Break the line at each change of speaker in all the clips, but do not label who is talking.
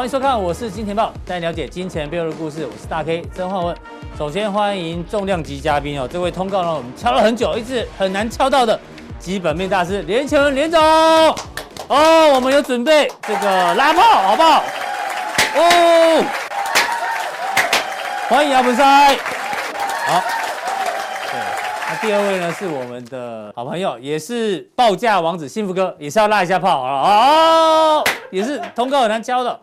欢迎收看，我是金钱豹，带你了解金钱背后的故事。我是大 K 曾焕文。首先欢迎重量级嘉宾哦，这位通告呢，我们敲了很久，一直很难敲到的基本面大师连干文连总。哦，我们有准备这个拉炮，好不好？哦，欢迎阿文师。好，对，那第二位呢是我们的好朋友，也是报价王子幸福哥，也是要拉一下炮好了。哦，也是通告很难敲的。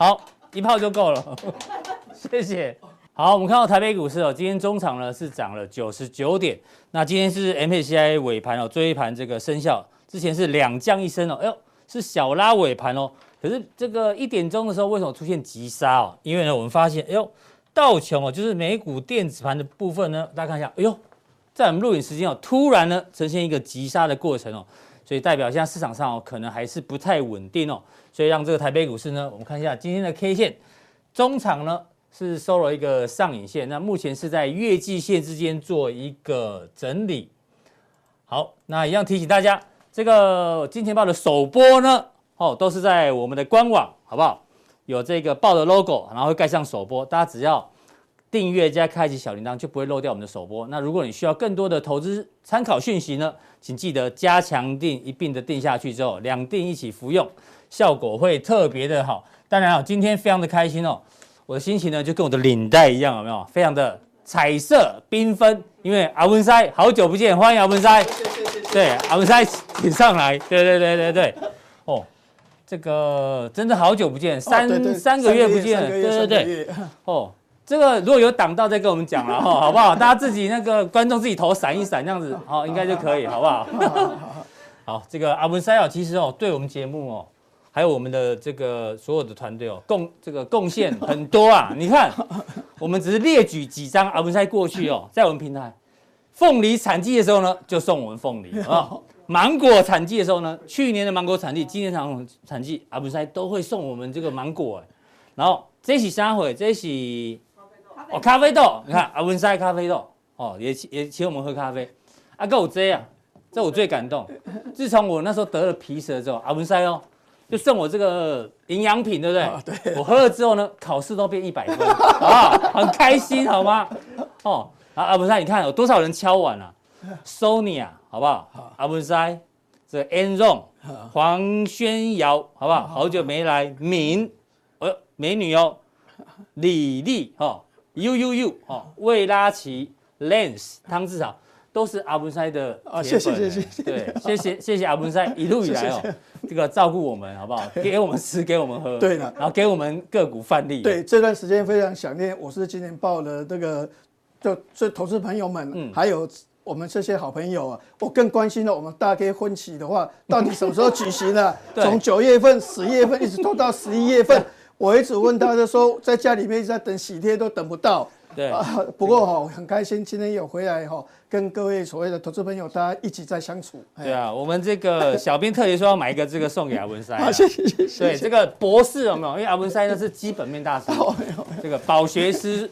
好，一炮就够了，谢谢。好，我们看到台北股市哦，今天中场呢是涨了九十九点。那今天是 MSCI 尾盘哦，最后一盘这个生效，之前是两降一升哦，哎呦，是小拉尾盘哦。可是这个一点钟的时候，为什么出现急杀哦？因为呢，我们发现，哎呦，道琼哦，就是美股电子盘的部分呢，大家看一下，哎呦，在我们录影时间哦，突然呢呈现一个急杀的过程哦，所以代表现在市场上哦，可能还是不太稳定哦。所以让这个台北股市呢，我们看一下今天的 K 线，中场呢是收了一个上影线，那目前是在月季线之间做一个整理。好，那一样提醒大家，这个金钱豹的首播呢，哦，都是在我们的官网，好不好？有这个豹的 logo，然后会盖上首播，大家只要订阅加开启小铃铛，就不会漏掉我们的首播。那如果你需要更多的投资参考讯息呢，请记得加强订一并的订下去之后，两订一起服用。效果会特别的好，当然啊，今天非常的开心哦，我的心情呢就跟我的领带一样，有没有？非常的彩色缤纷，因为阿文塞好久不见，欢迎阿文师，谢谢谢谢，对，阿文塞请上来，对对对对对，哦，这个真的好久不见，三、三个月不见了，对对对，哦，这个如果有挡到再跟我们讲了哈，好不好？大家自己那个观众自己头闪一闪，这样子 哦，应该就可以，好不好？好，这个阿文师哦，其实哦，对我们节目哦。还有我们的这个所有的团队哦，贡这个贡献很多啊！你看，我们只是列举几张阿文塞过去哦，在我们平台，凤梨产季的时候呢，就送我们凤梨啊；芒果产季的时候呢，去年的芒果产季，今年产产季，阿文塞都会送我们这个芒果。然后这是啥会？这是哦咖啡豆，你看阿文塞咖啡豆哦，也也请我们喝咖啡。啊，够这啊，这我最感动。自从我那时候得了皮蛇之后，阿文塞哦。就送我这个营养品，对不对？哦、对。我喝了之后呢，考试都变一百分，好不好？很开心，好吗？哦，啊阿文塞，你看有多少人敲碗啊 s o n y 啊好不好？好阿文塞，这 Enron，黄宣瑶，好不好？好久没来，敏，呃，美女哦，李丽，哦，U U U，哦，魏拉奇 Lens 汤志豪。都是阿文塞的啊，谢谢谢谢，对，谢谢谢谢阿文塞一路以来哦，这个照顾我们好不好？给我们吃，给我们喝，对的，然后给我们个股范例。对，这段时间非常想念，我是今年报的这个，就这投资朋友们，嗯，还有我们这些好朋友啊，我更关心了我们大 K 婚期的话，到底什么时候举行呢？从九月份、十月份一直拖到十一月份，我一直问他，就说在家里面一直在等喜帖，都等不到。对啊，不过哈，很开心今天有回来哈，跟各位所谓的投资朋友大家一起在相处。对啊，我们这个小编特别说要买一个这个送给阿文师。好，谢谢谢谢。对，这个博士有没有？因为阿文塞呢是基本面大师，这个饱学诗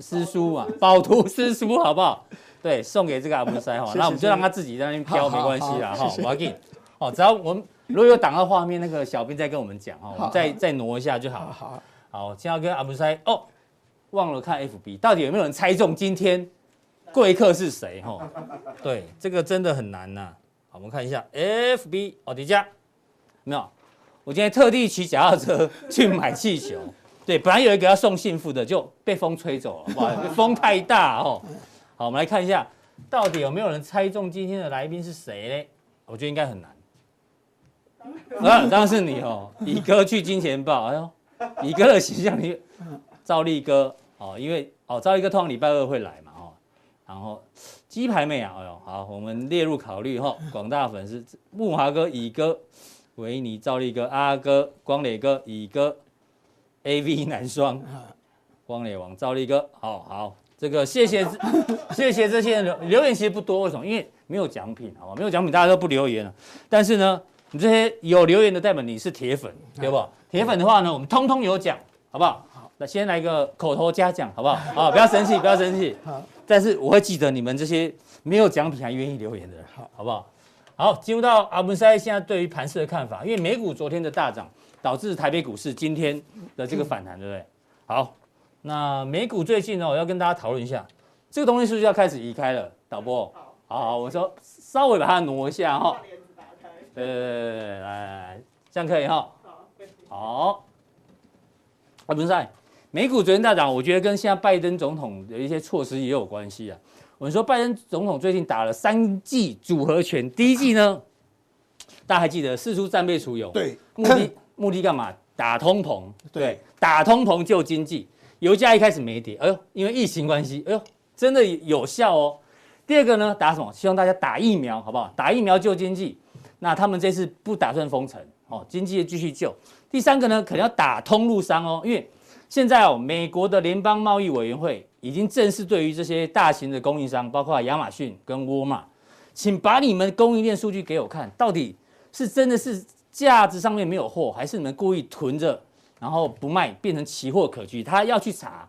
诗书嘛，饱读诗书好不好？对，送给这个阿文塞哈，那我们就让他自己在那边飘，没关系啦哈。我要给你哦，只要我们如果有挡到画面，那个小兵再跟我们讲哦，我们再再挪一下就好。好，好，现在要跟阿布猜哦。忘了看 FB，到底有没有人猜中今天贵客是谁？哈，对，这个真的很难呐。好，我们看一下 FB 哦，迪迦没有。我今天特地骑脚踏车去买气球，对，本来有一个要送幸福的，就被风吹走了，哇，风太大哦。好，我们来看一下，到底有没有人猜中今天的来宾是谁呢？我觉得应该很难。啊，当然是你哦，乙哥去金钱豹，哎呦，乙哥的形象你。赵立哥哦，因为哦，赵立哥通常礼拜二会来嘛，哦，然后鸡排妹啊，哎呦，好，我们列入考虑哈，广大粉丝木华哥、乙哥、维尼、赵立哥、阿哥、光磊哥、乙哥、AV 男双、光磊王、赵立哥，好好，这个谢谢谢谢这些人留留言其实不多，为什么？因为没有奖品，好吧，没有奖品大家都不留言了。但是呢，你这些有留言的代表你是铁粉，对不？铁粉的话呢，我们通通有奖，好不好？那先来一个口头嘉奖，好不好？啊，不要生气，不要生气。好，但是我会记得你们这些没有奖品还愿意留言的人，好，好不好？好，进入到阿文塞现在对于盘势的看法，因为美股昨天的大涨，导致台北股市今天的这个反弹，对不对？好，那美股最近呢，我要跟大家讨论一下，这个东西是不是要开始移开了？导播，好好，我说稍微把它挪一下哈。对对对对，来来来，这样可以哈。好，啊，不是美股昨天大涨，我觉得跟现在拜登总统的一些措施也有关系啊。我们说拜登总统最近打了三剂组合拳，第一剂呢，大家还记得四出战备储油，
对，
目的目的干嘛？打通膨，对，打通膨救经济。油价一开始没跌，哎呦，因为疫情关系，哎呦，真的有效哦。第二个呢，打什么？希望大家打疫苗，好不好？打疫苗救经济。那他们这次不打算封城，哦，经济继续救。第三个呢，可能要打通路商哦，因为现在哦，美国的联邦贸易委员会已经正式对于这些大型的供应商，包括亚马逊跟沃尔玛，请把你们供应链数据给我看，到底是真的是架子上面没有货，还是你们故意囤着？然后不卖，变成奇货可居，他要去查，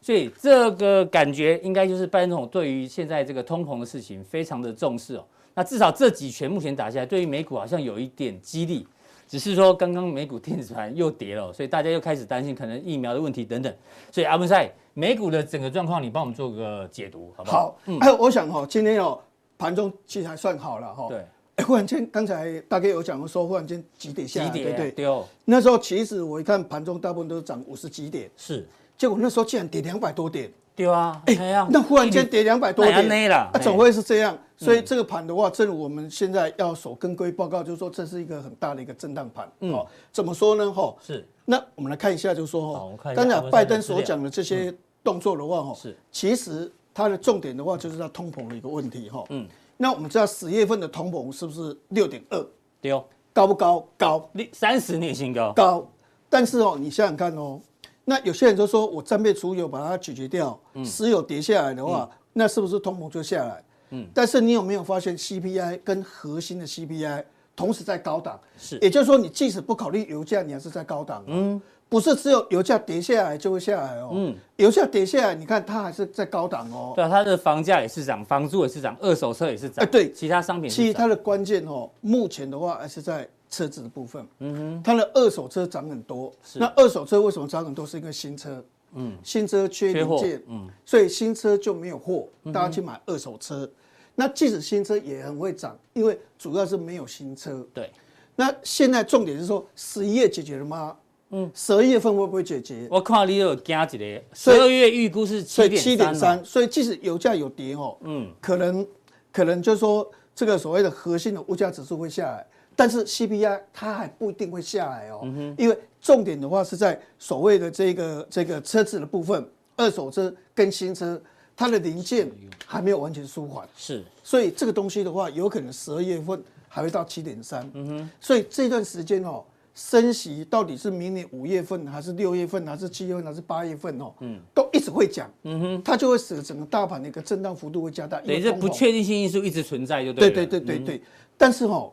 所以这个感觉应该就是拜登总统对于现在这个通膨的事情非常的重视哦。那至少这几拳目前打下来，对于美股好像有一点激励，只是说刚刚美股电子盘又跌了，所以大家又开始担心可能疫苗的问题等等。所以阿文赛，美股的整个状况，你帮我们做个解读，好不好？
好，嗯，哎，我想哈，今天哦盘中其实还算好了哈。对。忽然间，刚才大概有讲说，忽然间急跌下来，对对对。那时候其实我一看盘中大部分都是涨五十几点，
是。
结果那时候竟然跌两百多点，
对啊。哎呀，
那忽然间跌两百多点，那怎么会是这样？所以这个盘的话，正如我们现在要守跟归报告，就是说这是一个很大的一个震荡盘。哦，怎么说呢？哈，是。那我们来看一下，就是说哈，刚才拜登所讲的这些动作的话，哈，是。其实它的重点的话，就是它通膨的一个问题，哈。嗯。那我们知道十月份的通膨是不是六点二？
对哦，
高不高？高，
三十年新高。
高，但是哦，你想想看哦，那有些人就说我战备储油把它解决掉，石油跌下来的话，那是不是通膨就下来？嗯，但是你有没有发现 CPI 跟核心的 CPI 同时在高档？是，也就是说你即使不考虑油价，你还是在高档。嗯。不是只有油价跌下来就会下来哦，嗯，油价跌下来，你看它还是在高档哦。
对啊，它的房价也是涨，房租也是涨，二手车也是涨。哎，
对，
其他商品。
其实它的关键哦，目前的话还是在车子的部分。嗯哼，它的二手车涨很多。是。那二手车为什么涨很多？是因为新车。嗯。新车缺零件。嗯。所以新车就没有货，大家去买二手车。那即使新车也很会涨，因为主要是没有新车。对。那现在重点是说，十一月解决了吗？嗯，十二月份会不会解决？
我看你有加一个，十二月预估是七点
七点三，所以即使油价有跌哦，嗯，可能可能就是说这个所谓的核心的物价指数会下来，但是 CPI 它还不一定会下来哦，因为重点的话是在所谓的这个这个车子的部分，二手车跟新车它的零件还没有完全舒缓，是，所以这个东西的话，有可能十二月份还会到七点三，嗯哼，所以这段时间哦。升息到底是明年五月份还是六月份还是七月份还是八月份哦？嗯，都一直会讲，嗯哼，它就会使得整个大盘的一个震荡幅度会加大，
等于这不确定性因素一直存在，就
对。对对对对对，但是哦，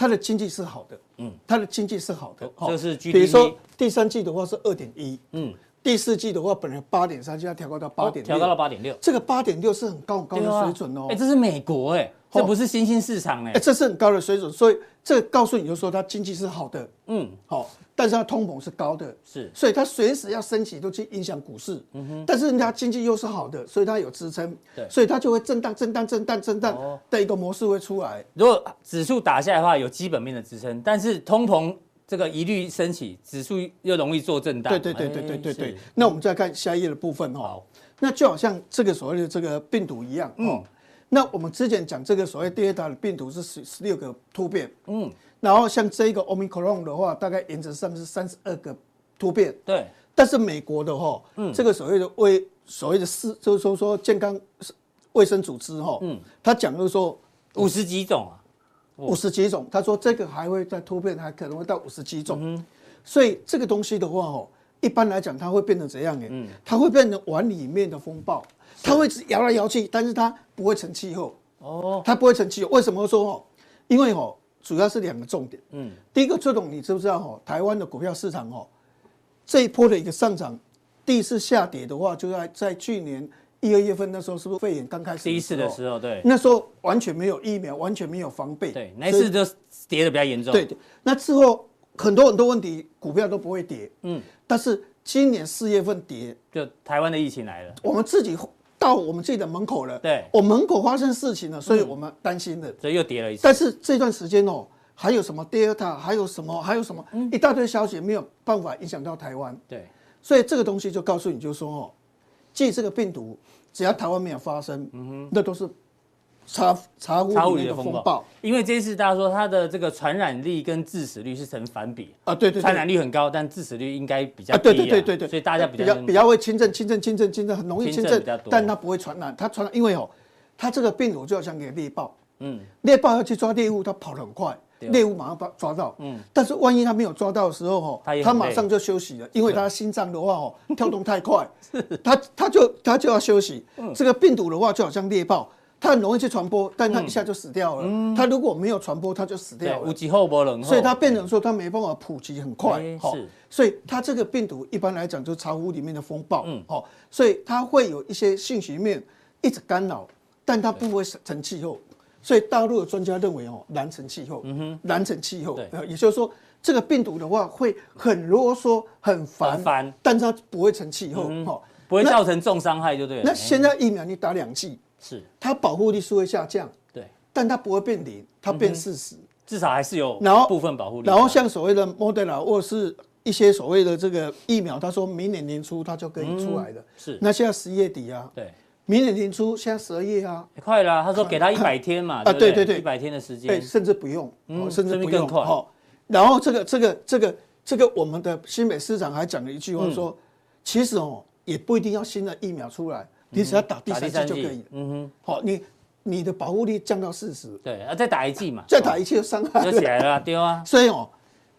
它的经济是好的，嗯，它的经济是好的，
这是
比如说第三季的话是二点一，嗯，第四季的话本来八点三，现在调高到八点，
调高到八点六，
这个八点六是很高很高的水准哦。
哎，这是美国哎。这不是新兴市场哎，
这是很高的水准，所以这告诉你就说它经济是好的，嗯，好，但是它通膨是高的，是，所以它随时要升息都去影响股市，嗯哼，但是人家经济又是好的，所以它有支撑，对，所以它就会震荡、震荡、震荡、震荡的一个模式会出来。
如果指数打下来的话，有基本面的支撑，但是通膨这个疑虑升起，指数又容易做震荡。
对对对对对对对。那我们再看下一页的部分哈，那就好像这个所谓的这个病毒一样，嗯。那我们之前讲这个所谓 Delta 的病毒是十十六个突变，嗯，然后像这个 Omicron 的话，大概原则上是三十二个突变，对。但是美国的话，嗯，这个所谓的卫所谓的世就是说说健康卫生组织哈，嗯，他讲就是说
五十几种啊，
五十几种，他说这个还会再突变，还可能会到五十几种，嗯，所以这个东西的话哦，一般来讲它会变成怎样呢？嗯，它会变成碗里面的风暴。它会摇来摇去，但是它不会成气候哦，它不会成气候。为什么说哦？因为哦，主要是两个重点。嗯，第一个这种你知不知道哦？台湾的股票市场哦，这一波的一个上涨，第一次下跌的话，就在在去年一二月份那时候，是不是肺炎刚开始？
第一次的时候，对，
那时候完全没有疫苗，完全没有防备，
对，那次就跌的比较严重。
对对，那之后很多很多问题，股票都不会跌。嗯，但是今年四月份跌，
就台湾的疫情来了，
我们自己到我们自己的门口了。
对，
我门口发生事情了，所以我们担心了，
所以又跌了一次。
但是这段时间哦，还有什么 Delta，还有什么，还有什么，一大堆消息没有办法影响到台湾。
对，
所以这个东西就告诉你，就说哦，即这个病毒，只要台湾没有发生，嗯哼，那都是。茶茶壶里的风暴，
因为这次大家说它的这个传染力跟致死率是成反比
啊，对对，
传染率很高，但致死率应该比较低啊，
对对对对对，
所以大家比较
比较比较会轻症轻症轻症轻症很容易轻症，但它不会传染，它传染因为哦，它这个病毒就好像个猎豹，嗯，猎豹要去抓猎物，它跑得很快，猎物马上把抓到，嗯，但是万一他没有抓到的时候吼，他马上就休息了，因为他心脏的话哦 跳动太快，他他就他就要休息，这个病毒的话就好像猎豹。它很容易去传播，但它一下就死掉了。嗯、它如果没有传播，它就死掉了。
无后不冷，
所以它变成说它没办法普及很快。好，所以它这个病毒一般来讲就是巢壶里面的风暴。嗯，好，所以它会有一些信息面一直干扰，但它不会成气候。所以大陆的专家认为哦，难成气候。嗯哼，难成气候。对，也就是说这个病毒的话会很啰嗦、很烦，烦，但它不会成气候。好，
不会造成重伤害就对了。
那现在疫苗你打两剂。
是，
它保护力是会下降，
对，
但它不会变零，它变四十，
至少还是有然后部分保护力。
然后像所谓的 Moderna 或是一些所谓的这个疫苗，他说明年年初它就可以出来的。是，那现在十一月底啊，
对，
明年年初现在十二月啊，
快了。他说给他一百天嘛，啊，对对对，一百天的时间，
对，甚至不用，甚至不用。好，然后这个这个这个这个我们的新北市长还讲了一句话说，其实哦也不一定要新的疫苗出来。你只要打第三剂就可以了。嗯哼，好，你你的保护力降到四十。
对，啊，再打一剂嘛。
再打一剂就伤害
就起来了，丢啊。
所以哦，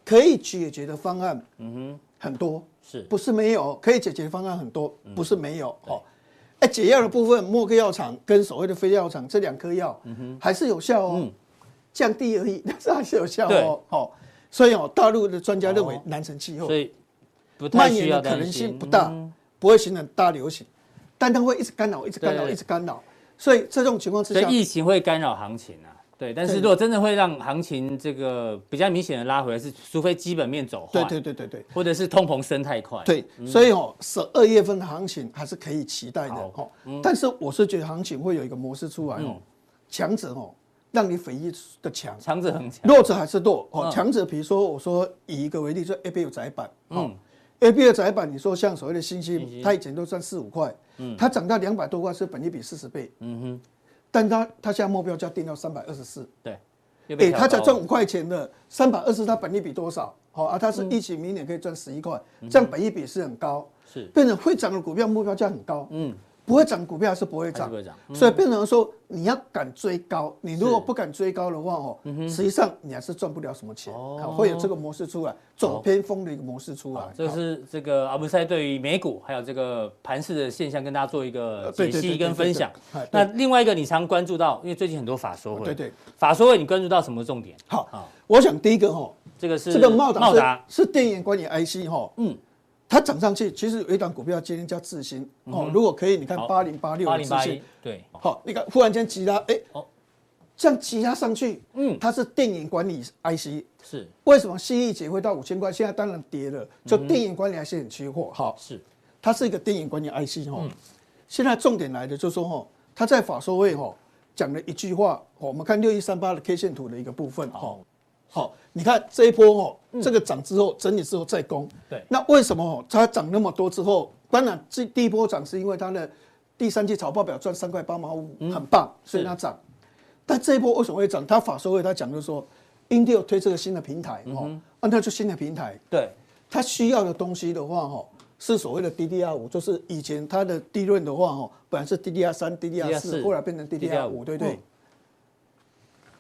可以解决的方案，嗯哼，很多，是不是没有？可以解决的方案很多，不是没有。哦，哎，解药的部分，莫克药厂跟所谓的非药厂这两颗药，还是有效哦。降低而已，但是还是有效哦。好，所以哦，大陆的专家认为南城气候，
所以
蔓延的可能性不大，不会形成大流行。但它会一直干扰，一直干扰，一直干扰，所以这种情况之下，
疫情会干扰行情啊。对，但是如果真的会让行情这个比较明显的拉回来，是除非基本面走坏，
对对对对对，
或者是通膨升太快。
对，所以哦，十二月份的行情还是可以期待的哦。但是我是觉得行情会有一个模式出来哦，强者哦，让你匪夷的强，
强者很强，
弱者还是弱哦。强者比如说我说以一个为例，就 A B U 窄板，嗯。A B 的窄板，你说像所谓的星星，它以前都赚四五块，嗯，它涨到两百多块是本益比四十倍，嗯哼，但他他现在目标价定到三百二十四，对，哎，他才赚五块钱的三百二十，他本利比多少？好啊，他是一起明年可以赚十一块，这样本益比是很高，是，变成会涨的股票目标价很高，嗯。不会涨股票是不会涨，所以变成说你要敢追高，你如果不敢追高的话哦，实际上你还是赚不了什么钱。会有这个模式出来，走偏锋的一个模式出来。
这是这个阿文赛对于美股还有这个盘势的现象跟大家做一个解析跟分享。那另外一个你常关注到，因为最近很多法说会，对对，法说会你关注到什么重点？
好，我想第一个哈，
这个是
这个茂达是电源管理 IC 哈，嗯。它涨上去，其实有一档股票今天叫智新哦。如果可以，你看八零八六的智新，对，好，你看忽然间急拉，哎，这样急拉上去，嗯，它是电影管理 IC，是。为什么新力捷会到五千块？现在当然跌了，就电影管理 IC 很缺货，好，是，它是一个电影管理 IC 哈。现在重点来的就是说哈，它在法说会哈讲了一句话，我们看六一三八的 K 线图的一个部分哈。好，你看这一波哦，这个涨之后整理之后再攻，对，那为什么它涨那么多之后？当然，这第一波涨是因为它的第三季财报表赚三块八毛五，很棒，所以它涨。但这一波为什么会涨？它法说会他讲就是说，Intel 推这个新的平台哦，啊，那就新的平台，对，它需要的东西的话哈，是所谓的 DDR 五，就是以前它的利润的话哈，本来是 DDR 三、DDR 四，后来变成 DDR 五，对不对？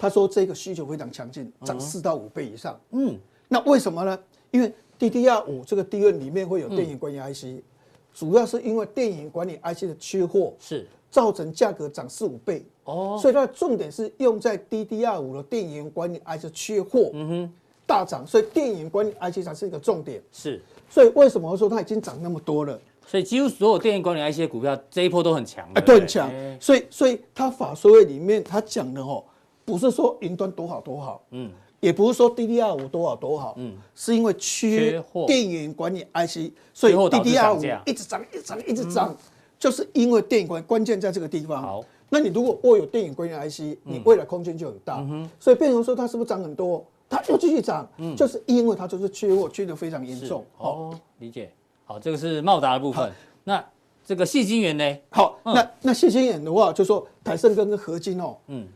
他说这个需求非常强劲，涨四到五倍以上。嗯，那为什么呢？因为 DDR 五这个 DRAM 里面会有电影管理 IC，、嗯、主要是因为电影管理 IC 的缺货，是造成价格涨四五倍。哦，所以它的重点是用在 DDR 五的电影管理 IC 缺货，嗯哼，大涨，所以电影管理 IC 才是一个重点。是，所以为什么说它已经涨那么多了？
所以几乎所有电影管理 IC 的股票这一波都很强，
哎，都很强。所以，所以它法说会里面他讲的哦。不是说云端多好多好，嗯，也不是说 DDR 五多好多好，嗯，是因为缺电源管理 IC，所以 DDR 五一直涨，一直涨，一直涨，就是因为电源管关键在这个地方。好，那你如果握有电源管理 IC，你未来空间就很大。所以变成说它是不是涨很多？它又继续涨，嗯就是因为它就是缺货，缺的非常严重。
哦，理解。好，这个是茂达的部分。那这个细晶圆呢？
好，那那细晶圆的话，就说台盛跟合金哦，嗯。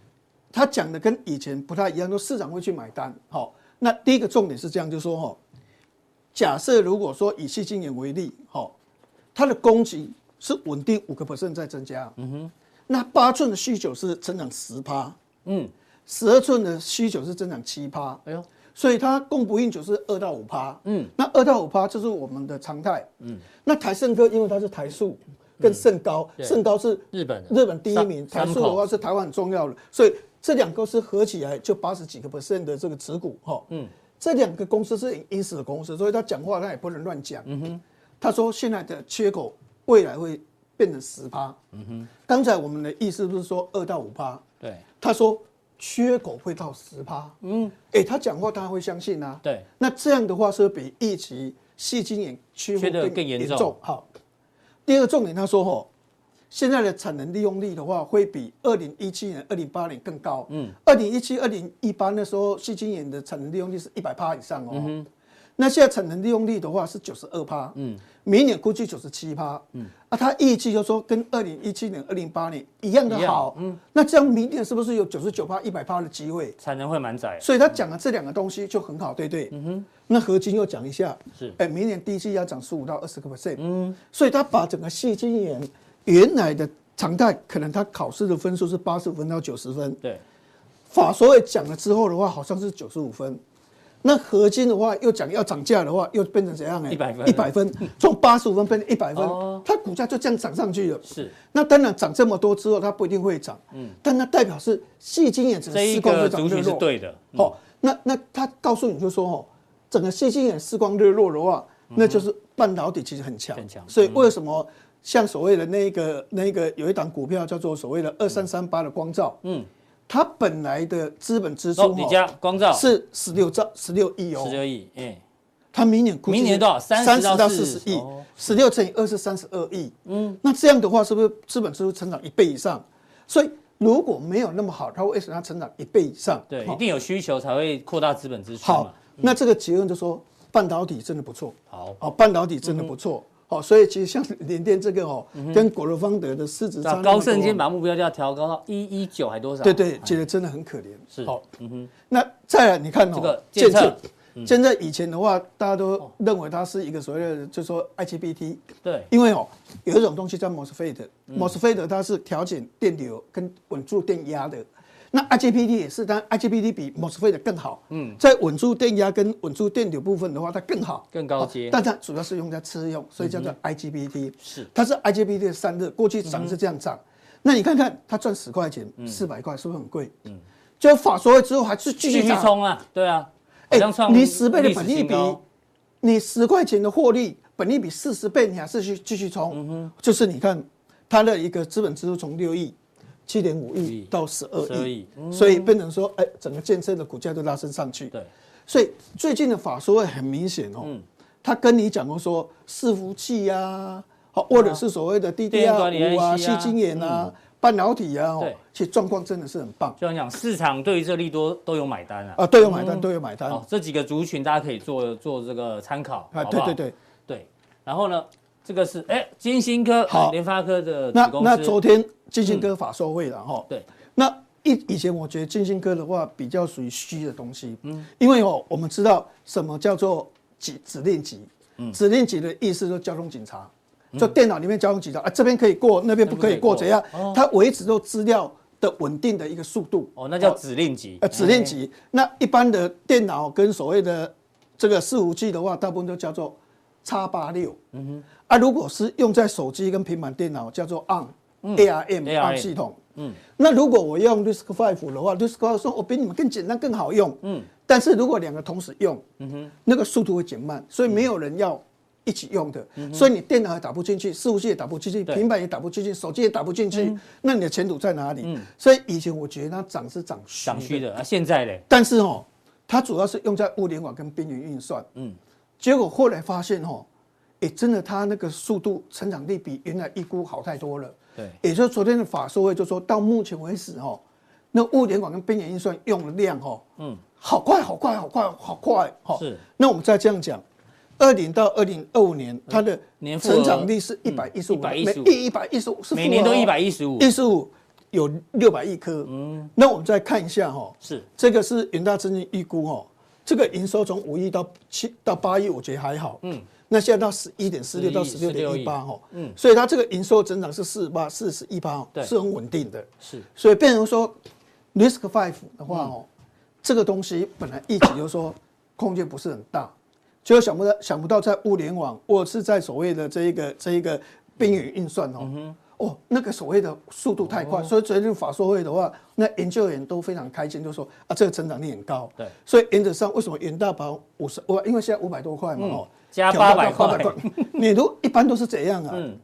他讲的跟以前不太一样，说市场会去买单。好，那第一个重点是这样，就是说哈，假设如果说以矽晶圆为例，哈，它的供给是稳定五个 percent 在增加，嗯哼，那八寸的需求是增长十趴，嗯，十二寸的需求是增长七趴，哎呦，所以它供不应求是二到五趴，嗯，那二到五趴就是我们的常态，嗯，那台盛科因为它是台塑跟盛高，盛高是日本日本第一名，台塑的话是台湾很重要的，所以。这两个公司合起来就八十几个 percent 的这个持股哈，嗯，这两个公司是隐死的公司，所以他讲话他也不能乱讲。嗯哼，他说现在的缺口未来会变成十趴。嗯哼，刚才我们的意思不是说二到五趴？对，他说缺口会到十趴。嗯，哎，他讲话他会相信啊。对，那这样的话是比预期矽晶圆缺的更严重。好，第二个重点他说哈。现在的产能利用率的话，会比二零一七年、二零一八年更高。嗯，二零一七、二零一八那时候，细晶圆的产能利用率是一百趴以上哦。嗯，那现在产能利用率的话是九十二趴。嗯，明年估计九十七趴。嗯，啊，他预计就说跟二零一七年、二零一八年一样的好。嗯，那这样明年是不是有九十九趴、一百趴的机会？
产能会满载。
所以他讲的这两个东西就很好，对对。嗯哼，那合金又讲一下。是，哎，明年第一季要涨十五到二十个 percent。嗯，所以他把整个细晶圆。原来的常态可能他考试的分数是八十五分到九十分，对。法所会讲了之后的话，好像是九十五分。那合金的话又讲要涨价的话，又变成怎样呢？一百分，一百分，从八十五分变成一百分，它股价就这样涨上去了。是。那当然涨这么多之后，它不一定会涨。嗯。但那代表是细晶圆整个市况非常热络。对的。好，那那他告诉你就说哦，整个细晶圆市况热落的话，那就是半导体其实很强。很强。所以为什么？像所谓的那个那个有一档股票叫做所谓的二三三八的光照，嗯，它本来的资本支出，
你家光照。
是十六兆十六亿哦，
十六亿，哎，
它明年估计
明年多少？三十到四十亿，十六乘以二是三十二亿，嗯，那这样的话是不是资本支出成长一倍以上？所以如果没有那么好，它为什么要成长一倍以上？对，一定有需求才会扩大资本支出。
好，那这个结论就说半导体真的不错，好，哦，半导体真的不错。好，所以其实像 联电这个哦，跟果罗方德的市值差，
高盛今天把目标价调高到一一九还多少？
对对，觉得真的很可怜。是，好，嗯哼。那再来你看哦，这个建测，现在以前的话，大家都认为它是一个所谓的，就是说 IGBT。对。因为哦，有一种东西叫 MOSFET，MOSFET 它是调整电流跟稳住电压的。那 IGBT 也是，但 IGBT 比 MOSFET 的更好。嗯，在稳住电压跟稳住电流部分的话，它更好，
更高阶。
但它主要是用在车用，所以叫做 IGBT。是，它是 IGBT 的散热，过去涨是这样涨。那你看看它赚十块钱，四百块是不是很贵？嗯，就法所会之后还是继续
冲啊？对啊，
哎，你十倍的本利比，你十块钱的获利，本利比四十倍，你还是去继续冲？嗯哼，就是你看它的一个资本支出从六亿。七点五亿到十二亿，所以变成说，哎，整个建设的股价都拉升上去。对，所以最近的法说会很明显哦，他跟你讲过说，伺服器呀，好，或者是所谓的 DDR 五啊、矽晶圆啊、半导体啊，对，其实状况真的是很棒。
就像讲，市场对于这利多都有买单啊，
啊，都有买单，都有买单。
好，这几个族群大家可以做做这个参考。
啊，对对对
对。然后呢，这个是哎，金星科好、联发科的
那那昨天。金星科法说会了哈，对，那以以前我觉得金星科的话比较属于虚的东西，嗯，因为哦，我们知道什么叫做指指令集，嗯，指令集的意思就是交通警察，就电脑里面交通警察啊，这边可以过，那边不可以过，怎样？它维持住资料的稳定的一个速度，
哦，那叫指令集，
呃，指令集。那一般的电脑跟所谓的这个伺服器的话，大部分都叫做叉八六。嗯哼，啊，如果是用在手机跟平板电脑，叫做 ARM。ARM ARM 系统，嗯，那如果我用 RISC-V 的话，RISC-V 说我比你们更简单更好用，嗯，但是如果两个同时用，嗯哼，那个速度会减慢，所以没有人要一起用的，所以你电脑也打不进去，伺服器也打不进去，平板也打不进去，手机也打不进去，那你的前途在哪里？所以以前我觉得它涨是涨
涨虚的，啊，现在嘞？
但是哦，它主要是用在物联网跟边缘运算。嗯，结果后来发现哦，哎，真的它那个速度成长力比原来预估好太多了。
对，
也就是昨天的法说会就说到目前为止哦，那物联网跟边缘运算用的量哦，嗯，好快好快好快好快。哈，
是。
那我们再这样讲。二零到二零二五年，它的年成长率是一百一十五，每一百一十五是，
每年都一百一十五，
一十五有六百亿颗。嗯，那我们再看一下哈，
是
这个是元大证券预估哈，这个营收从五亿到七到八亿，我觉得还好。嗯，那现在到十一点四六到十六点一八哈，嗯，所以它这个营收增长是四十八、四十一八，对，是很稳定的。
是，
所以变成说，risk five 的话哦，这个东西本来一直就是说空间不是很大。就想不到，想不到在物联网，或是在所谓的这一个这一个边缘运算哦，嗯、哦，那个所谓的速度太快，哦、所以昨天法说会的话，那研究员都非常开心，就说啊，这个成长率很高。对，所以原则上为什么元大把五十，我因为现在五百多块嘛，哦、嗯，
加八百块，
你都一般都是这样啊。嗯，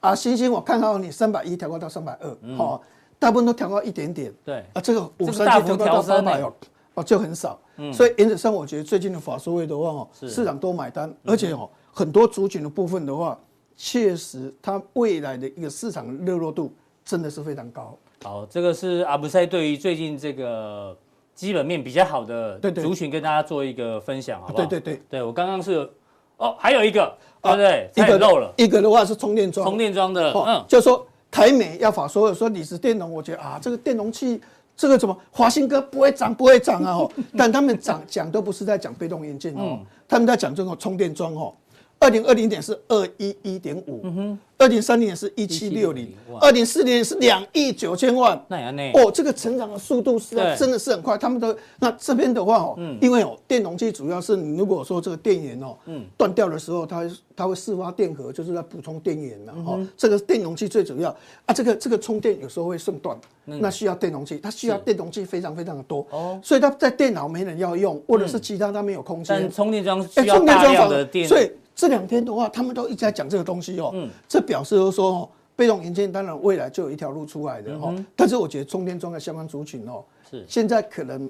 啊，星星我看到你三百一调高到三百二，好，大部分都调高一点点。对，啊，这个五三七调高到八百哦。哦，就很少，嗯、所以原则上我觉得最近的法说会的话哦，市场都买单，而且哦，很多族群的部分的话，确实它未来的一个市场热络度真的是非常高。
好，这个是阿布赛对于最近这个基本面比较好的族群跟大家做一个分享，好不好？
对对对，
对我刚刚是哦，还有一个，对不对？一个漏了，
一个的话是充电桩，
充电桩的，嗯，
就是说台美要法说说你是电容，我觉得啊，这个电容器。这个怎么华新哥不会涨不会涨啊？但他们涨讲都不是在讲被动元件哦，他们在讲这种充电桩哦。二零二零年是二一一点五，二零三零年是一七六零，二零四零年是两亿九千万。那？哦，这个成长的速度是真的是很快。他们都那这边的话哦，因为哦，电容器主要是你如果说这个电源哦，断掉的时候，它它会释发电荷，就是在补充电源的哦。这个电容器最主要啊，这个这个充电有时候会送断，那需要电容器，它需要电容器非常非常的多哦。所以它在电脑没人要用，或者是其他它没有空间。
但充电桩需要大量的电，
所以。这两天的话，他们都一直在讲这个东西哦。嗯，这表示就是说哦，被动元件当然未来就有一条路出来的哦。嗯、但是我觉得充电桩的相关族群哦，是现在可能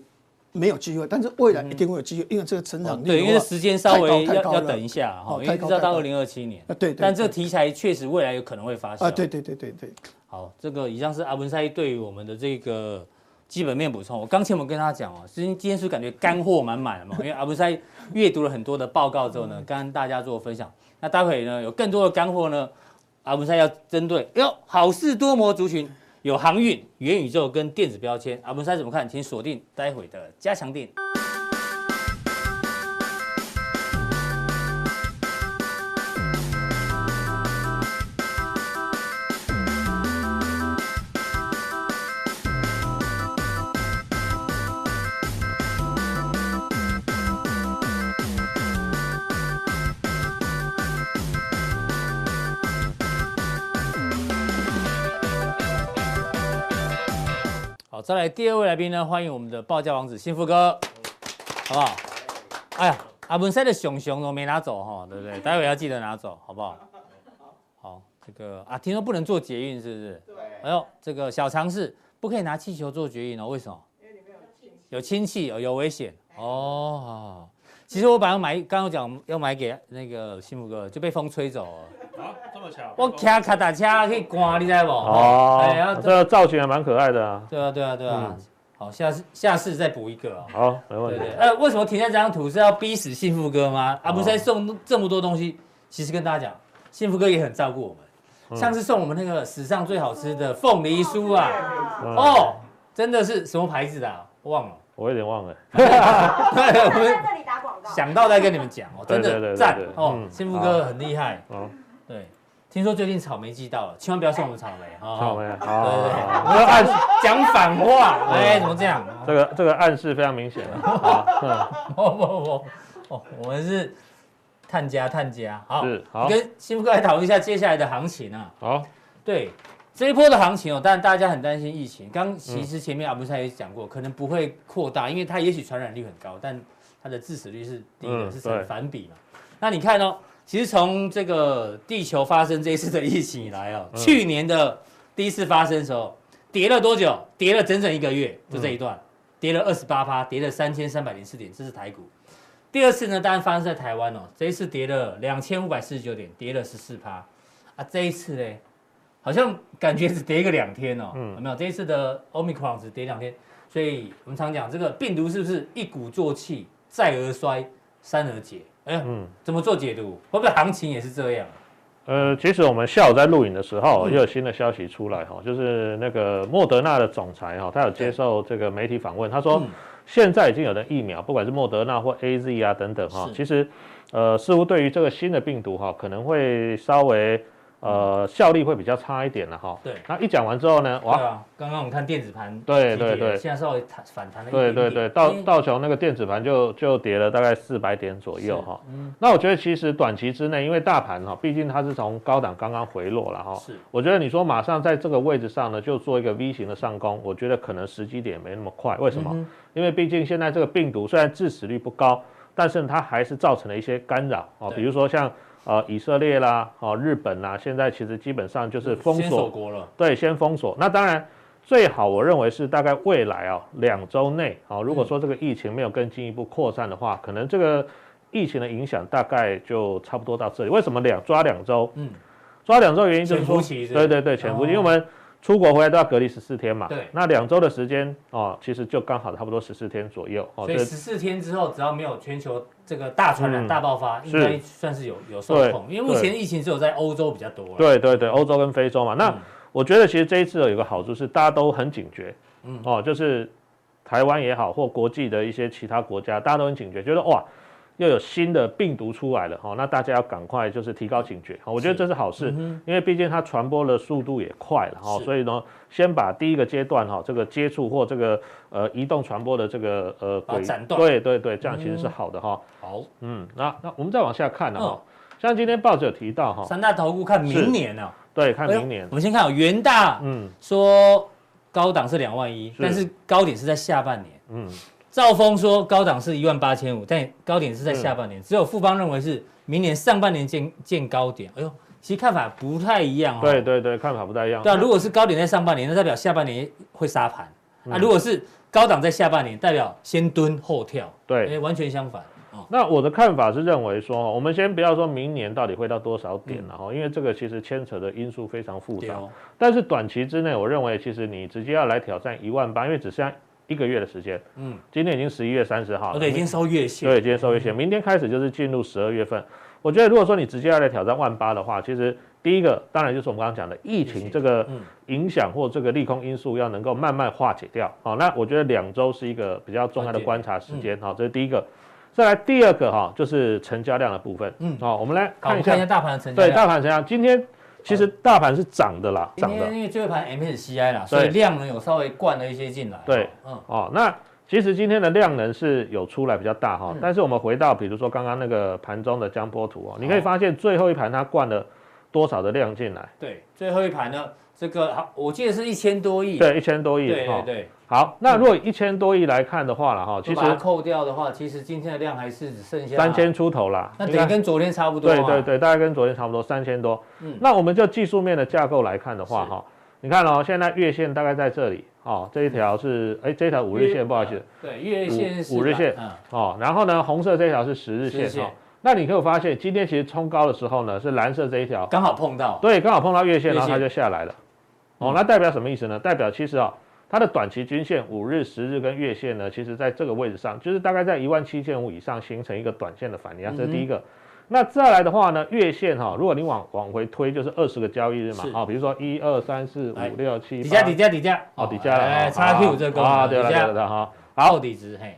没有机会，但是未来一定会有机会，嗯、因为这个成长率
对，因为时间稍微要要等一下哈，因为要到二零二七年。啊，对，对，对。但这个题材确实未来有可能会发生啊，
对对对对对。
好，这个以上是阿文赛对于我们的这个。基本面补充，我刚前我跟他讲哦，今天今天是感觉干货满满嘛，因为阿布塞阅读了很多的报告之后呢，跟大家做分享。那待会呢有更多的干货呢，阿布塞要针对哟好事多磨族群，有航运、元宇宙跟电子标签，阿布塞怎么看？请锁定待会的加强錠。再来第二位来宾呢，欢迎我们的报价王子幸福哥，好不好？哎呀，阿文赛的熊熊都没拿走哈，对不对？待会要记得拿走，好不好？好，这个啊，听说不能做捷运，是不是？对。哎呦，这个小常识，不可以拿气球做捷运哦？为什么？因为里面有氢气，有有危险哦。好，其实我本来买，刚刚讲要买给那个幸福哥，就被风吹走了。啊，这么巧！我骑卡达车可以关，你知道不？
哦，这个造型还蛮可爱的啊。
对啊，对啊，对啊。好，下次下次再补一个啊。
好，没问题。
呃，为什么停在这张图是要逼死幸福哥吗？啊，不是在送这么多东西。其实跟大家讲，幸福哥也很照顾我们。上次送我们那个史上最好吃的凤梨酥啊，哦，真的是什么牌子的？忘了，
我有点忘了。
我们在这里打广告，想到再跟你们讲哦，真的赞哦，幸福哥很厉害。对，听说最近草莓季到了，千万不要送我们草莓哈。草莓，好，对对对，不要暗讲反话，哎，怎么这样？
这个这个暗示非常明显了。
不不不，哦，我们是探家探家，好，好，跟新福哥来讨论一下接下来的行情啊。好，对这一波的行情哦，当然大家很担心疫情。刚其实前面阿布赛也讲过，可能不会扩大，因为它也许传染率很高，但它的致死率是低的，是成反比嘛。那你看哦。其实从这个地球发生这一次的疫情以来啊，嗯、去年的第一次发生的时候，跌了多久？跌了整整一个月，就这一段。跌了二十八趴，跌了三千三百零四点，这是台股。第二次呢，当然发生在台湾哦，这一次跌了两千五百四十九点，跌了十四趴啊。这一次呢，好像感觉只跌个两天哦，嗯，有没有？这一次的 Omicron 只跌两天，所以我们常讲这个病毒是不是一鼓作气，再而衰，三而竭？哎，嗯，怎么做解读？会不会行情也是这样？
呃，其实我们下午在录影的时候，又有新的消息出来哈，就是那个莫德纳的总裁哈，他有接受这个媒体访问，他说现在已经有的疫苗，不管是莫德纳或 AZ 啊等等哈，其实呃似乎对于这个新的病毒哈，可能会稍微。呃，效力会比较差一点了哈。对。那一讲完之后呢？哇，
刚刚我们看电子盘，
对对对，
现在稍微弹反弹了一点。
对对对，道道琼那个电子盘就就跌了大概四百点左右哈。嗯。那我觉得其实短期之内，因为大盘哈，毕竟它是从高档刚刚回落了哈。是。我觉得你说马上在这个位置上呢，就做一个 V 型的上攻，我觉得可能时机点没那么快。为什么？因为毕竟现在这个病毒虽然致死率不高，但是它还是造成了一些干扰啊，比如说像。呃，以色列啦，哦，日本啦，现在其实基本上就是封锁
国了。
对，先封锁。那当然，最好我认为是大概未来啊两周内，啊，如果说这个疫情没有更进一步扩散的话，可能这个疫情的影响大概就差不多到这里。为什么两抓两周？嗯，抓两周原因就是说，对对对，潜伏期，因为我们。出国回来都要隔离十四天嘛？对，那两周的时间哦，其实就刚好差不多十四天左右哦。
所以十四天之后，只要没有全球这个大传染、大爆发，应该算是有有受控。因为目前疫情只有在欧洲比较多。
对对对，欧洲跟非洲嘛。那我觉得其实这一次有个好处是，大家都很警觉。嗯哦，就是台湾也好，或国际的一些其他国家，大家都很警觉，觉得哇。又有新的病毒出来了哈，那大家要赶快就是提高警觉，我觉得这是好事，因为毕竟它传播的速度也快了哈，所以呢，先把第一个阶段哈这个接触或这个呃移动传播的这个呃对对对，这样其实是好的哈。好，嗯，那那我们再往下看呢哈，像今天报纸有提到哈，
三大投顾看明年呢，
对，看明年，
我们先看元大，嗯，说高档是两万一，但是高点是在下半年，嗯。兆丰说高档是一万八千五，但高点是在下半年。只有富邦认为是明年上半年见见高点。哎呦，其实看法不太一样哦。
对对对，看法不太一样。
对啊，如果是高点在上半年，那代表下半年会杀盘。啊，如果是高档在下半年，代表先蹲后跳。对，哎，完全相反。
那我的看法是认为说，我们先不要说明年到底会到多少点了哈，因为这个其实牵扯的因素非常复杂。但是短期之内，我认为其实你直接要来挑战一万八，因为只剩下。一个月的时间，嗯，今天已经十一月三十号了，
对，已经收月线，
对，今天收月线，明天开始就是进入十二月份。我觉得如果说你直接要来挑战万八的话，其实第一个当然就是我们刚刚讲的疫情这个影响或这个利空因素要能够慢慢化解掉。好，那我觉得两周是一个比较重要的观察时间。好，这是第一个。再来第二个哈，就是成交量的部分。嗯，好，我们来看一下，
大盘的成交量。
对，大盘成交量今天。其实大盘是涨的啦，涨的，
因为最后一盘 MSCI 啦，所以量能有稍微灌了一些进来。
对，嗯，哦，那其实今天的量能是有出来比较大哈，但是我们回到比如说刚刚那个盘中的江波图哦，你可以发现最后一盘它灌了多少的量进来？
对，最后一盘呢，这个好，我记得是一千多亿。
对，一千多亿。
对对对。
好，那如果一千多亿来看的话了哈，其实
扣掉的话，其实今天的量还是只剩下
三千出头啦。
那等于跟昨天差不多。
对对对，大概跟昨天差不多，三千多。嗯，那我们就技术面的架构来看的话哈，你看哦，现在月线大概在这里哦，这一条是哎，这条五日线不好意思。
对，月线是
五日线。哦，然后呢，红色这条是十日线哦。那你可以发现，今天其实冲高的时候呢，是蓝色这一条。
刚好碰到。
对，刚好碰到月线，然后它就下来了。哦，那代表什么意思呢？代表其实啊。它的短期均线五日、十日跟月线呢，其实在这个位置上，就是大概在一万七千五以上形成一个短线的反压，这是第一个。那再来的话呢，月线哈，如果你往往回推，就是二十个交易日嘛，好，比如说一二三四五六七，
底价底价底价，
哦，底下了，
哎，XQ 这个啊，
对了对了哈，好，
底值嘿，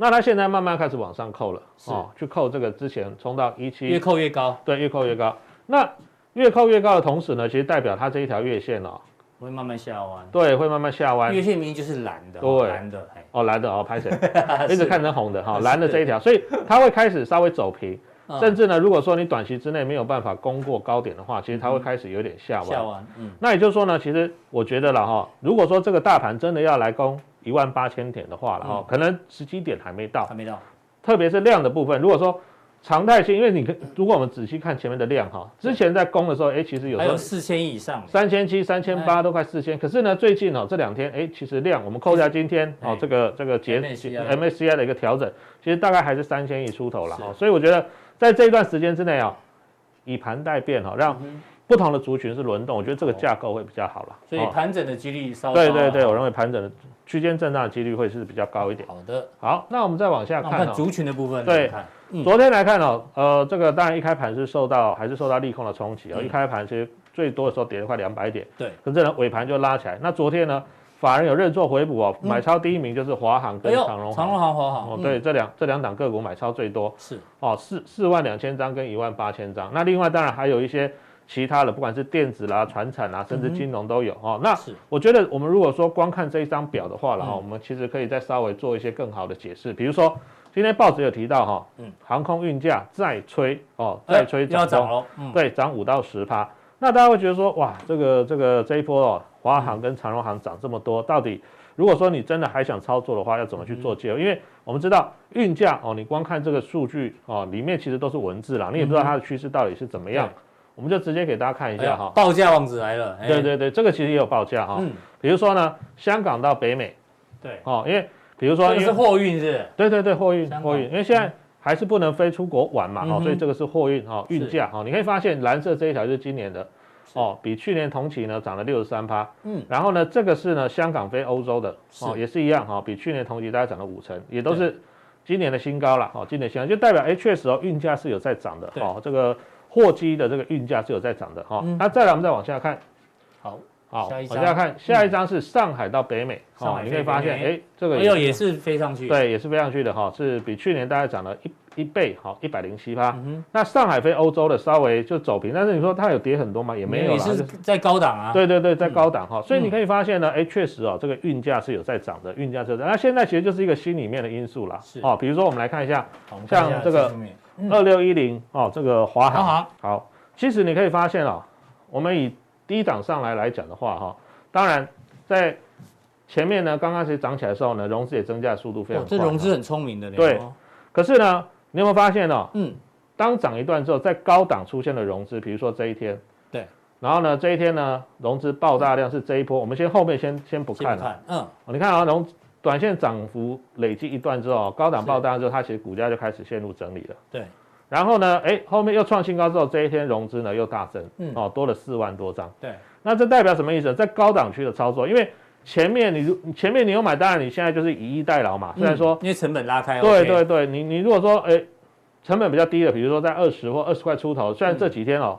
那它现在慢慢开始往上扣了，哦，去扣这个之前冲到一七，
越扣越高，
对，越扣越高。那越扣越高的同时呢，其实代表它这一条月线哦。
会慢慢下弯，
对，会慢慢下弯。
月线明明就是蓝的，
对，
蓝的，
哦，蓝的哦，拍谁？一直看成红的哈，蓝的这一条，所以它会开始稍微走平，甚至呢，如果说你短期之内没有办法攻过高点的话，其实它会开始有点下弯。下弯，嗯。那也就是说呢，其实我觉得了哈，如果说这个大盘真的要来攻一万八千点的话了哈，可能时机点还没到，
还没到。
特别是量的部分，如果说常态性，因为你可如果我们仔细看前面的量哈，之前在攻的时候，哎，其实有时候
四千以上，
三千七、三千八都快四千。可是呢，最近哦这两天，哎，其实量我们扣一下今天哦这个这个节 MACI 的一个调整，其实大概还是三千亿出头了哈。所以我觉得在这一段时间之内啊，以盘待变哈，让不同的族群是轮动，我觉得这个架构会比较好了。
所以盘整的几率稍
对对对，我认为盘整的区间震荡的几率会是比较高一点。
好的，
好，那我们再往下看
族群的部分，
对。昨天来看哦，呃，这个当然一开盘是受到还是受到利空的冲击哦，一开盘其实最多的时候跌了快两百点，
对，
可是呢尾盘就拉起来。那昨天呢，法人有认做回补哦，买超第一名就是华航跟长荣。航，
长荣航、华航哦，
对，这两这两档个股买超最多。
是。
哦，四四万两千张跟一万八千张。那另外当然还有一些其他的，不管是电子啦、传产啦，甚至金融都有哦。那我觉得我们如果说光看这一张表的话，然后我们其实可以再稍微做一些更好的解释，比如说。今天报纸有提到哈，嗯，航空运价再吹哦，再吹涨
哦，
对，涨五到十趴。那大家会觉得说，哇，这个这个这一波哦，华航跟长荣航涨这么多，到底如果说你真的还想操作的话，要怎么去做介入？因为我们知道运价哦，你光看这个数据哦，里面其实都是文字啦，你也不知道它的趋势到底是怎么样。我们就直接给大家看一下哈，
报价王子来了。
对对对，这个其实也有报价哈，比如说呢，香港到北美，
对，
哦，因为。比如说，
是货运是？
对对对，货运货运，因为现在还是不能飞出国玩嘛，哦，所以这个是货运哈，运价哈，你可以发现蓝色这一条就是今年的，哦，比去年同期呢涨了六十三趴，嗯，然后呢，这个是呢香港飞欧洲的，哦，也是一样哈，比去年同期大概涨了五成，也都是今年的新高了，哦，今年新高就代表哎，确实哦，运价是有在涨的，哦，这个货机的这个运价是有在涨的，哈，那再来我们再往下看，
好。
好，往下看，下一张是上海到北美，哦，你可以发现，哎，这个
也是飞上去，
对，也是飞上去的哈，是比去年大概涨了一一倍，好，一百零七趴。那上海飞欧洲的稍微就走平，但是你说它有跌很多吗？也没有，
也是在高档啊。
对对对，在高档哈，所以你可以发现呢，哎，确实哦，这个运价是有在涨的，运价是在。那现在其实就是一个心里面的因素啦，哦，比如说我们来看一下，像这个二六一零哦，这个华航，好，其实你可以发现哦，我们以低档上来来讲的话哈。当然，在前面呢，刚开始涨起来的时候呢，融资也增加的速度非常快。
这融资很聪明的。
对。可是呢，你有没有发现呢？嗯。当涨一段之后，在高档出现了融资，比如说这一天。
对。
然后呢，这一天呢，融资爆炸量是这一波。我们先后面先先不看了。嗯。你看啊，融短线涨幅累积一段之后，高档爆单之后，它其实股价就开始陷入整理了。
对。
然后呢，哎，后面又创新高之后，这一天融资呢又大增，嗯哦，多了四万多张。
对。
那这代表什么意思？在高档区的操作，因为前面你如前面你有买，当然你现在就是以逸待劳嘛。虽然说
因为成本拉开，
对对对，你你如果说哎成本比较低的，比如说在二十或二十块出头，虽然这几天哦，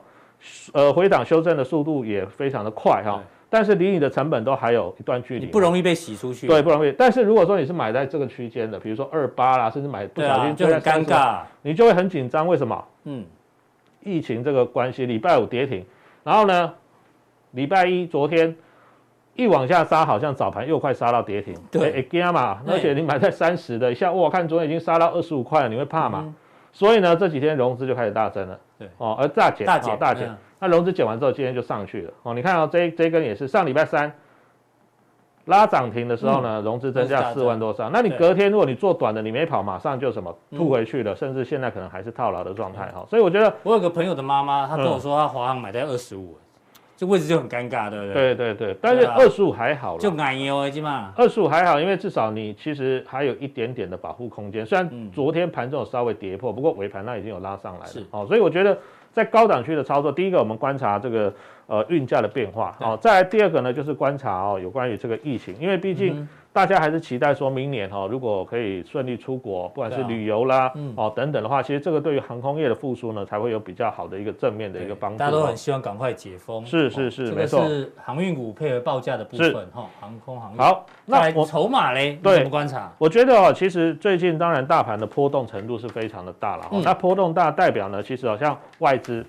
呃回档修正的速度也非常的快哈，但是离你的成本都还有一段距离，
不容易被洗出去。
对，不容易。但是如果说你是买在这个区间的，比如说二八啦，甚至买不小心就很尴尬，你就会很紧张。为什么？嗯，疫情这个关系，礼拜五跌停，然后呢？礼拜一昨天一往下杀，好像早盘又快杀到跌停。对，惊嘛！而且你买在三十的，一下哇，看昨天已经杀到二十五块了，你会怕嘛？所以呢，这几天融资就开始大增了。对，哦，而大减，大减，大减。那融资减完之后，今天就上去了。哦，你看到这这根也是上礼拜三拉涨停的时候呢，融资增加四万多张。那你隔天如果你做短的，你没跑，马上就什么吐回去了，甚至现在可能还是套牢的状态。哈，所以我觉得
我有个朋友的妈妈，她跟我说，她华航买在二十五。这位置就很尴尬，对不
对？对对对，但是二十五还好了，
就矮哟，起码
二十五还好，因为至少你其实还有一点点的保护空间。虽然昨天盘中有稍微跌破，不过尾盘那已经有拉上来了。是哦，所以我觉得在高档区的操作，第一个我们观察这个呃运价的变化，哦，再来第二个呢就是观察哦有关于这个疫情，因为毕竟。大家还是期待说，明年哈，如果可以顺利出国，不管是旅游啦，哦等等的话，其实这个对于航空业的复苏呢，才会有比较好的一个正面的一个帮助。
大家都很希望赶快解封。
是是是，没错。
这个是航运股配合报价的部分哈，航空航运。
好，
那我筹码嘞，怎么观察？
我觉得哦，其实最近当然大盘的波动程度是非常的大了。那波动大代表呢，其实好像外资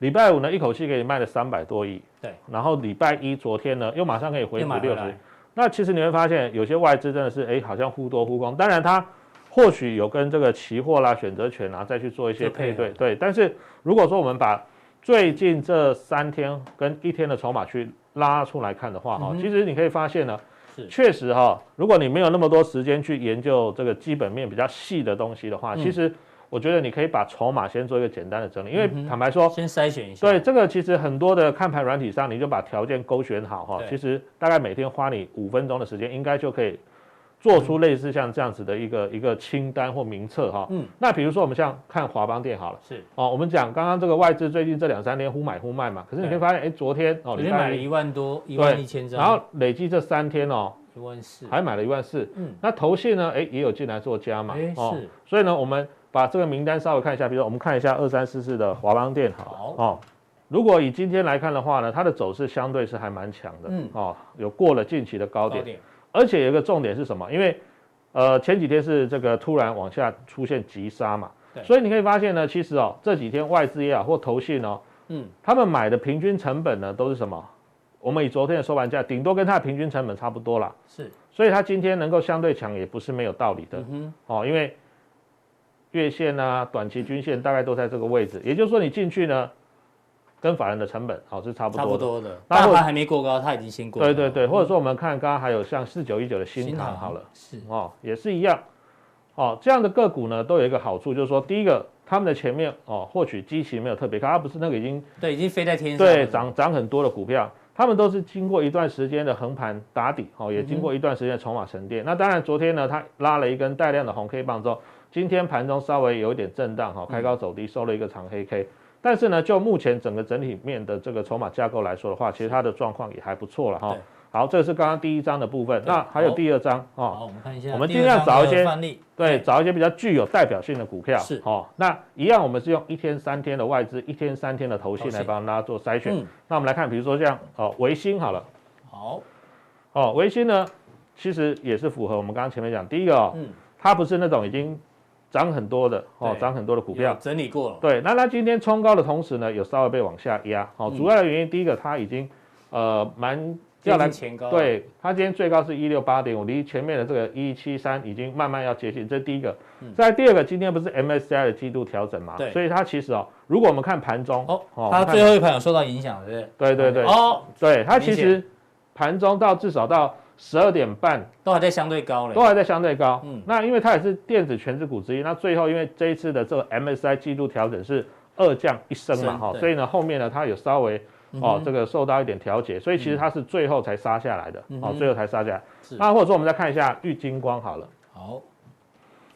礼拜五呢一口气给你卖了三百多亿，
对。
然后礼拜一昨天呢又马上可以回补六十。那其实你会发现，有些外资真的是哎，好像忽多忽空。当然，它或许有跟这个期货啦、选择权啊再去做一些配对，对。但是如果说我们把最近这三天跟一天的筹码去拉出来看的话，哈，其实你可以发现呢，确实哈，如果你没有那么多时间去研究这个基本面比较细的东西的话，其实我觉得你可以把筹码先做一个简单的整理，因为坦白说，
先筛选一下。
对，这个其实很多的看盘软体上，你就把条件勾选好哈，其实大概每天花你五分钟的时间，应该就可以做出类似像这样子的一个一个清单或名册哈。嗯。那比如说我们像看华邦电好了，是哦，我们讲刚刚这个外资最近这两三天忽买忽卖嘛，可是你可以发现，哎，昨天哦，
昨天买了一万多，一万一千张，
然后累计这三天哦。
一万四，
还买了一万四。嗯，那投信呢？哎，也有进来做加嘛。哎，是。所以呢，我们把这个名单稍微看一下，比如说我们看一下二三四四的华邦电，好。哦，如果以今天来看的话呢，它的走势相对是还蛮强的。嗯。哦，有过了近期的高点。而且有一个重点是什么？因为呃前几天是这个突然往下出现急杀嘛。对。所以你可以发现呢，其实哦这几天外资也好或投信哦，嗯，他们买的平均成本呢都是什么？我们以昨天的收盘价，顶多跟它的平均成本差不多啦。是，所以它今天能够相对强，也不是没有道理的。嗯哼，哦，因为月线啊、短期均线大概都在这个位置，也就是说你进去呢，跟法人的成本好是差不多的。差不多的。
大盘还没过高，它已经先过。
对对对，或者说我们看刚刚还有像四九一九的新唐好了，是哦，也是一样。哦，这样的个股呢，都有一个好处，就是说第一个，他们的前面哦，或许基期没有特别高，它不是那个已经
对已经飞在天上，
对涨涨很多的股票。他们都是经过一段时间的横盘打底，哦，也经过一段时间的筹码沉淀。那当然，昨天呢，它拉了一根带量的红 K 棒之后，今天盘中稍微有一点震荡，哈，开高走低，收了一个长黑 K。但是呢，就目前整个整体面的这个筹码架构来说的话，其实它的状况也还不错了，哈。好，这是刚刚第一章的部分。那还有第二章哦。
好，我们看一下。
我们尽量找一些对，找一些比较具有代表性的股票。是。哦，那一样，我们是用一天三天的外资，一天三天的投信来帮大家做筛选。那我们来看，比如说这样哦，维新好了。好。哦，维新呢，其实也是符合我们刚刚前面讲，第一个哦，它不是那种已经涨很多的哦，涨很多的股票。
整理过了。
对，那它今天冲高的同时呢，有稍微被往下压。哦，主要的原因，第一个它已经呃蛮。要来前高，对，它今天最高是一六八点五，离前面的这个一七三已经慢慢要接近，这是第一个。再第二个，今天不是 MSCI 的季度调整嘛？对，所以它其实哦，如果我们看盘中
哦，它最后一盘有受到影响，对不
对？对对对。哦，对，它其实盘中到至少到十二点半
都还在相对高嘞，
都还在相对高。嗯，那因为它也是电子全值股之一，那最后因为这一次的这个 MSCI 季度调整是二降一升嘛，哈，所以呢后面呢它有稍微。哦，这个受到一点调节，所以其实它是最后才杀下来的。哦，最后才杀下来。那或者说我们再看一下玉金光好了。好，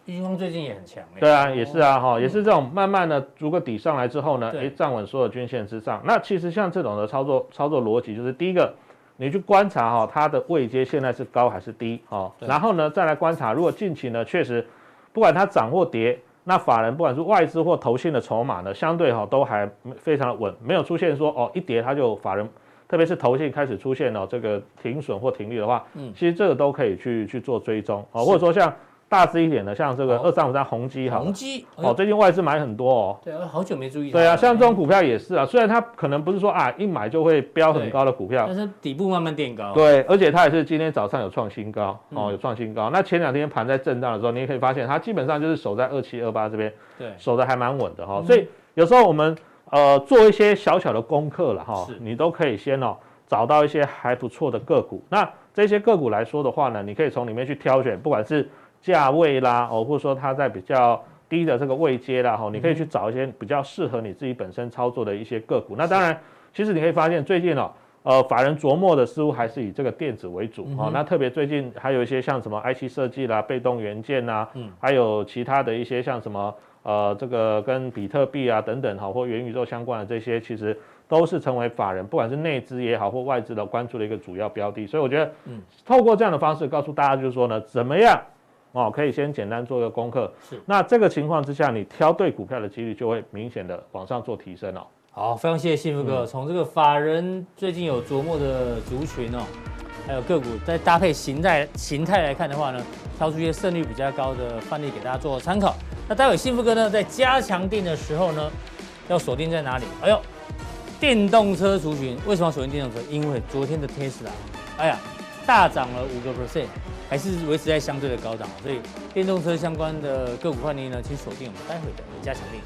玉晶光最近也很强。
对啊，也是啊，哈，也是这种慢慢的逐个底上来之后呢，哎，站稳所有均线之上。那其实像这种的操作操作逻辑，就是第一个，你去观察哈，它的位阶现在是高还是低？哦，然后呢，再来观察，如果近期呢确实不管它涨或跌。那法人不管是外资或投信的筹码呢，相对哈都还非常的稳，没有出现说哦一跌它就法人，特别是投信开始出现了这个停损或停利的话，嗯，其实这个都可以去去做追踪啊，或者说像。大致一点的，像这个二三五三宏基哈，
宏基
哦，最近外资买很多哦。
对啊，好久没注意。
对啊，像这种股票也是啊，虽然它可能不是说啊一买就会飙很高的股票，
但是底部慢慢垫高。
对，而且它也是今天早上有创新高哦，有创新高。那前两天盘在震荡的时候，你也可以发现它基本上就是守在二七二八这边，对，守的还蛮稳的哈。所以有时候我们呃做一些小小的功课了哈，你都可以先哦找到一些还不错的个股。那这些个股来说的话呢，你可以从里面去挑选，不管是。价位啦，哦，或者说它在比较低的这个位阶啦，哈，你可以去找一些比较适合你自己本身操作的一些个股。那当然，其实你可以发现最近哦，呃，法人琢磨的似乎还是以这个电子为主，哦，那特别最近还有一些像什么 IC 设计啦、被动元件呐，嗯，还有其他的一些像什么呃，这个跟比特币啊等等哈，或元宇宙相关的这些，其实都是成为法人不管是内资也好或外资的关注的一个主要标的。所以我觉得，嗯，透过这样的方式告诉大家，就是说呢，怎么样？哦，可以先简单做一个功课。是，那这个情况之下，你挑对股票的几率就会明显的往上做提升哦。
好，非常谢谢幸福哥，从、嗯、这个法人最近有琢磨的族群哦，还有个股，再搭配形态形态来看的话呢，挑出一些胜率比较高的范例给大家做参考。那待会幸福哥呢，在加强定的时候呢，要锁定在哪里？哎呦，电动车族群，为什么要锁定电动车？因为昨天的 Tesla，哎呀。大涨了五个 percent，还是维持在相对的高档，所以电动车相关的个股换例呢，请锁定我们待会的加强力。